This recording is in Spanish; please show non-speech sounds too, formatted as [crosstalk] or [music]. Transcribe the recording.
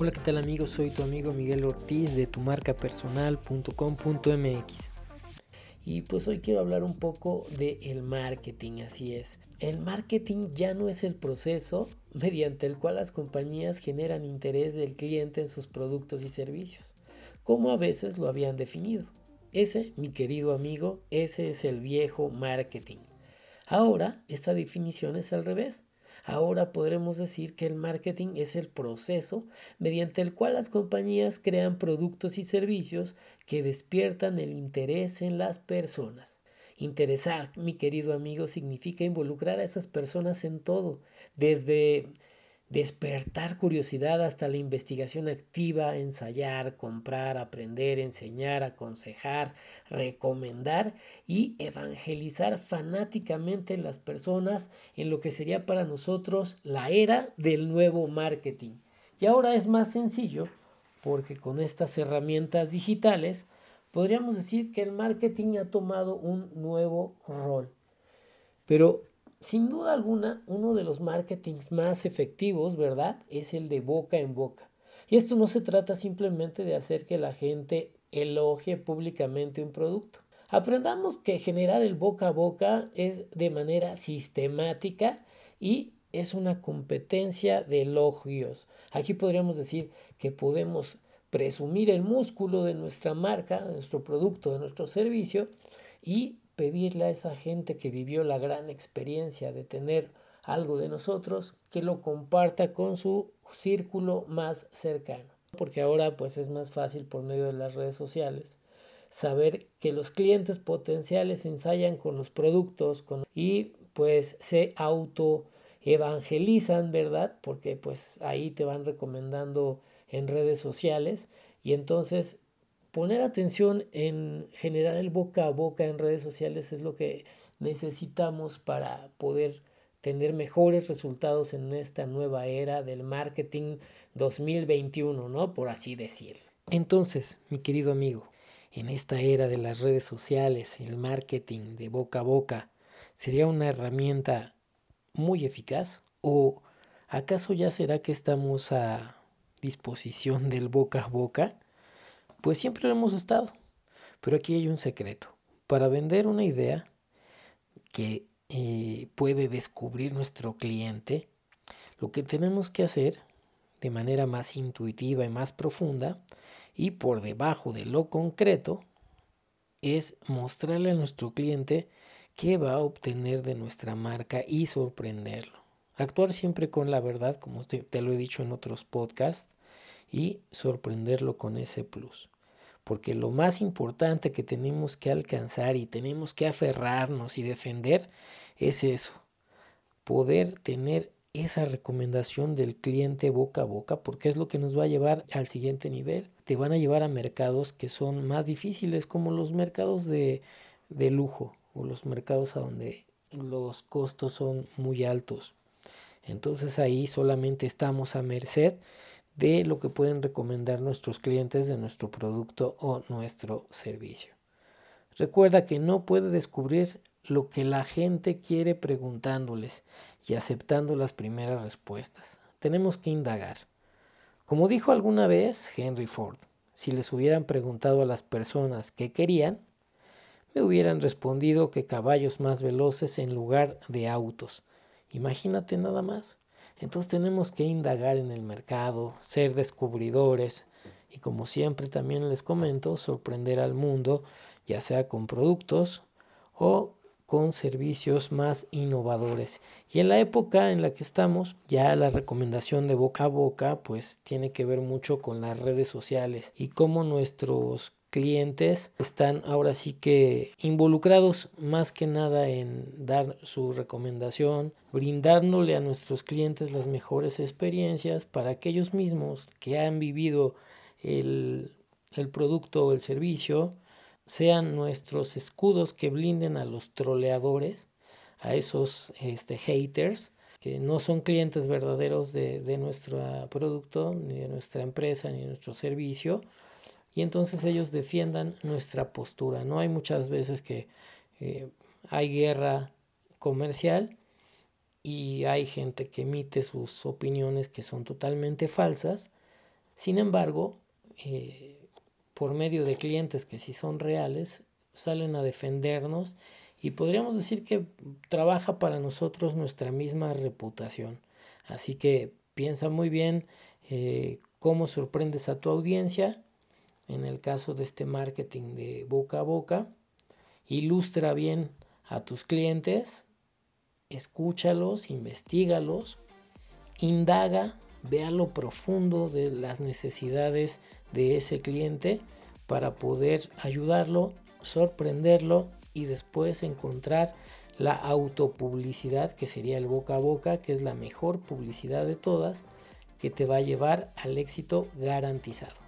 Hola, ¿qué tal amigos? Soy tu amigo Miguel Ortiz de tumarcapersonal.com.mx. Y pues hoy quiero hablar un poco de el marketing, así es. El marketing ya no es el proceso [laughs] mediante el cual las compañías generan interés del cliente en sus productos y servicios, como a veces lo habían definido. Ese, mi querido amigo, ese es el viejo marketing. Ahora, esta definición es al revés. Ahora podremos decir que el marketing es el proceso mediante el cual las compañías crean productos y servicios que despiertan el interés en las personas. Interesar, mi querido amigo, significa involucrar a esas personas en todo, desde despertar curiosidad hasta la investigación activa, ensayar, comprar, aprender, enseñar, aconsejar, recomendar y evangelizar fanáticamente en las personas en lo que sería para nosotros la era del nuevo marketing. Y ahora es más sencillo porque con estas herramientas digitales podríamos decir que el marketing ha tomado un nuevo rol. Pero sin duda alguna, uno de los marketings más efectivos, ¿verdad? Es el de boca en boca. Y esto no se trata simplemente de hacer que la gente elogie públicamente un producto. Aprendamos que generar el boca a boca es de manera sistemática y es una competencia de elogios. Aquí podríamos decir que podemos presumir el músculo de nuestra marca, de nuestro producto, de nuestro servicio y pedirle a esa gente que vivió la gran experiencia de tener algo de nosotros que lo comparta con su círculo más cercano. Porque ahora pues es más fácil por medio de las redes sociales saber que los clientes potenciales ensayan con los productos y pues se auto evangelizan, ¿verdad? Porque pues ahí te van recomendando en redes sociales y entonces poner atención en generar el boca a boca en redes sociales es lo que necesitamos para poder tener mejores resultados en esta nueva era del marketing 2021, ¿no? Por así decirlo. Entonces, mi querido amigo, en esta era de las redes sociales, el marketing de boca a boca, ¿sería una herramienta muy eficaz? ¿O acaso ya será que estamos a disposición del boca a boca? Pues siempre lo hemos estado. Pero aquí hay un secreto. Para vender una idea que eh, puede descubrir nuestro cliente, lo que tenemos que hacer de manera más intuitiva y más profunda y por debajo de lo concreto es mostrarle a nuestro cliente qué va a obtener de nuestra marca y sorprenderlo. Actuar siempre con la verdad, como te, te lo he dicho en otros podcasts, y sorprenderlo con ese plus. Porque lo más importante que tenemos que alcanzar y tenemos que aferrarnos y defender es eso, poder tener esa recomendación del cliente boca a boca, porque es lo que nos va a llevar al siguiente nivel. Te van a llevar a mercados que son más difíciles, como los mercados de, de lujo o los mercados a donde los costos son muy altos. Entonces ahí solamente estamos a merced de lo que pueden recomendar nuestros clientes de nuestro producto o nuestro servicio. Recuerda que no puede descubrir lo que la gente quiere preguntándoles y aceptando las primeras respuestas. Tenemos que indagar. Como dijo alguna vez Henry Ford, si les hubieran preguntado a las personas qué querían, me hubieran respondido que caballos más veloces en lugar de autos. Imagínate nada más. Entonces tenemos que indagar en el mercado, ser descubridores y como siempre también les comento, sorprender al mundo, ya sea con productos o con servicios más innovadores. Y en la época en la que estamos, ya la recomendación de boca a boca, pues tiene que ver mucho con las redes sociales y cómo nuestros clientes están ahora sí que involucrados más que nada en dar su recomendación, brindándole a nuestros clientes las mejores experiencias para que ellos mismos que han vivido el, el producto o el servicio sean nuestros escudos que blinden a los troleadores, a esos este, haters que no son clientes verdaderos de, de nuestro producto, ni de nuestra empresa, ni de nuestro servicio, y entonces ellos defiendan nuestra postura. No hay muchas veces que eh, hay guerra comercial y hay gente que emite sus opiniones que son totalmente falsas Sin embargo, eh, por medio de clientes que si son reales, salen a defendernos y podríamos decir que trabaja para nosotros nuestra misma reputación. Así que piensa muy bien eh, cómo sorprendes a tu audiencia. En el caso de este marketing de boca a boca, ilustra bien a tus clientes, escúchalos, investigalos, indaga, vea lo profundo de las necesidades de ese cliente para poder ayudarlo, sorprenderlo y después encontrar la autopublicidad que sería el boca a boca, que es la mejor publicidad de todas, que te va a llevar al éxito garantizado.